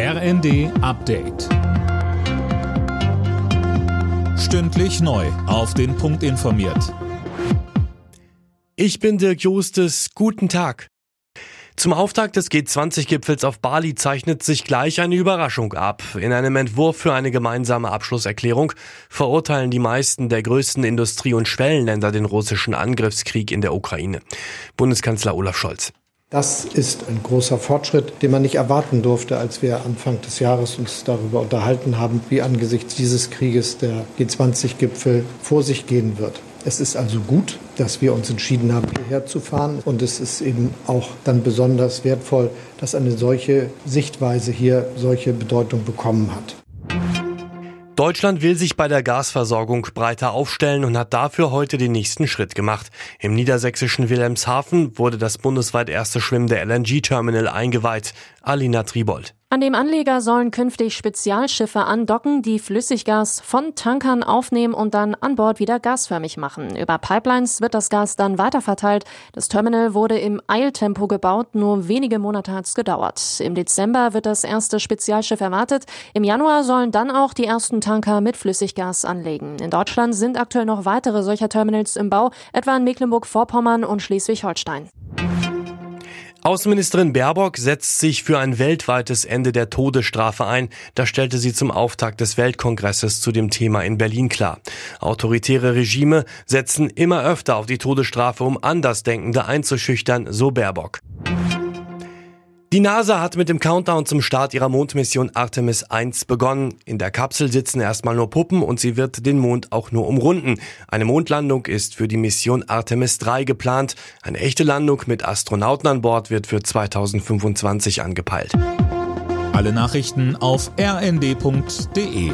RND Update. Stündlich neu. Auf den Punkt informiert. Ich bin Dirk Jostes. Guten Tag. Zum Auftakt des G20-Gipfels auf Bali zeichnet sich gleich eine Überraschung ab. In einem Entwurf für eine gemeinsame Abschlusserklärung verurteilen die meisten der größten Industrie- und Schwellenländer den russischen Angriffskrieg in der Ukraine. Bundeskanzler Olaf Scholz. Das ist ein großer Fortschritt, den man nicht erwarten durfte, als wir Anfang des Jahres uns darüber unterhalten haben, wie angesichts dieses Krieges der G20-Gipfel vor sich gehen wird. Es ist also gut, dass wir uns entschieden haben, hierher zu fahren. Und es ist eben auch dann besonders wertvoll, dass eine solche Sichtweise hier solche Bedeutung bekommen hat. Deutschland will sich bei der Gasversorgung breiter aufstellen und hat dafür heute den nächsten Schritt gemacht. Im niedersächsischen Wilhelmshaven wurde das bundesweit erste schwimmende LNG-Terminal eingeweiht. Alina Tribold. An dem Anleger sollen künftig Spezialschiffe andocken, die Flüssiggas von Tankern aufnehmen und dann an Bord wieder gasförmig machen. Über Pipelines wird das Gas dann weiterverteilt. Das Terminal wurde im Eiltempo gebaut, nur wenige Monate hat es gedauert. Im Dezember wird das erste Spezialschiff erwartet. Im Januar sollen dann auch die ersten Tanker mit Flüssiggas anlegen. In Deutschland sind aktuell noch weitere solcher Terminals im Bau, etwa in Mecklenburg-Vorpommern und Schleswig-Holstein. Außenministerin Baerbock setzt sich für ein weltweites Ende der Todesstrafe ein. Das stellte sie zum Auftakt des Weltkongresses zu dem Thema in Berlin klar. Autoritäre Regime setzen immer öfter auf die Todesstrafe, um Andersdenkende einzuschüchtern, so Baerbock. Die NASA hat mit dem Countdown zum Start ihrer Mondmission Artemis 1 begonnen. In der Kapsel sitzen erstmal nur Puppen und sie wird den Mond auch nur umrunden. Eine Mondlandung ist für die Mission Artemis 3 geplant. Eine echte Landung mit Astronauten an Bord wird für 2025 angepeilt. Alle Nachrichten auf rnd.de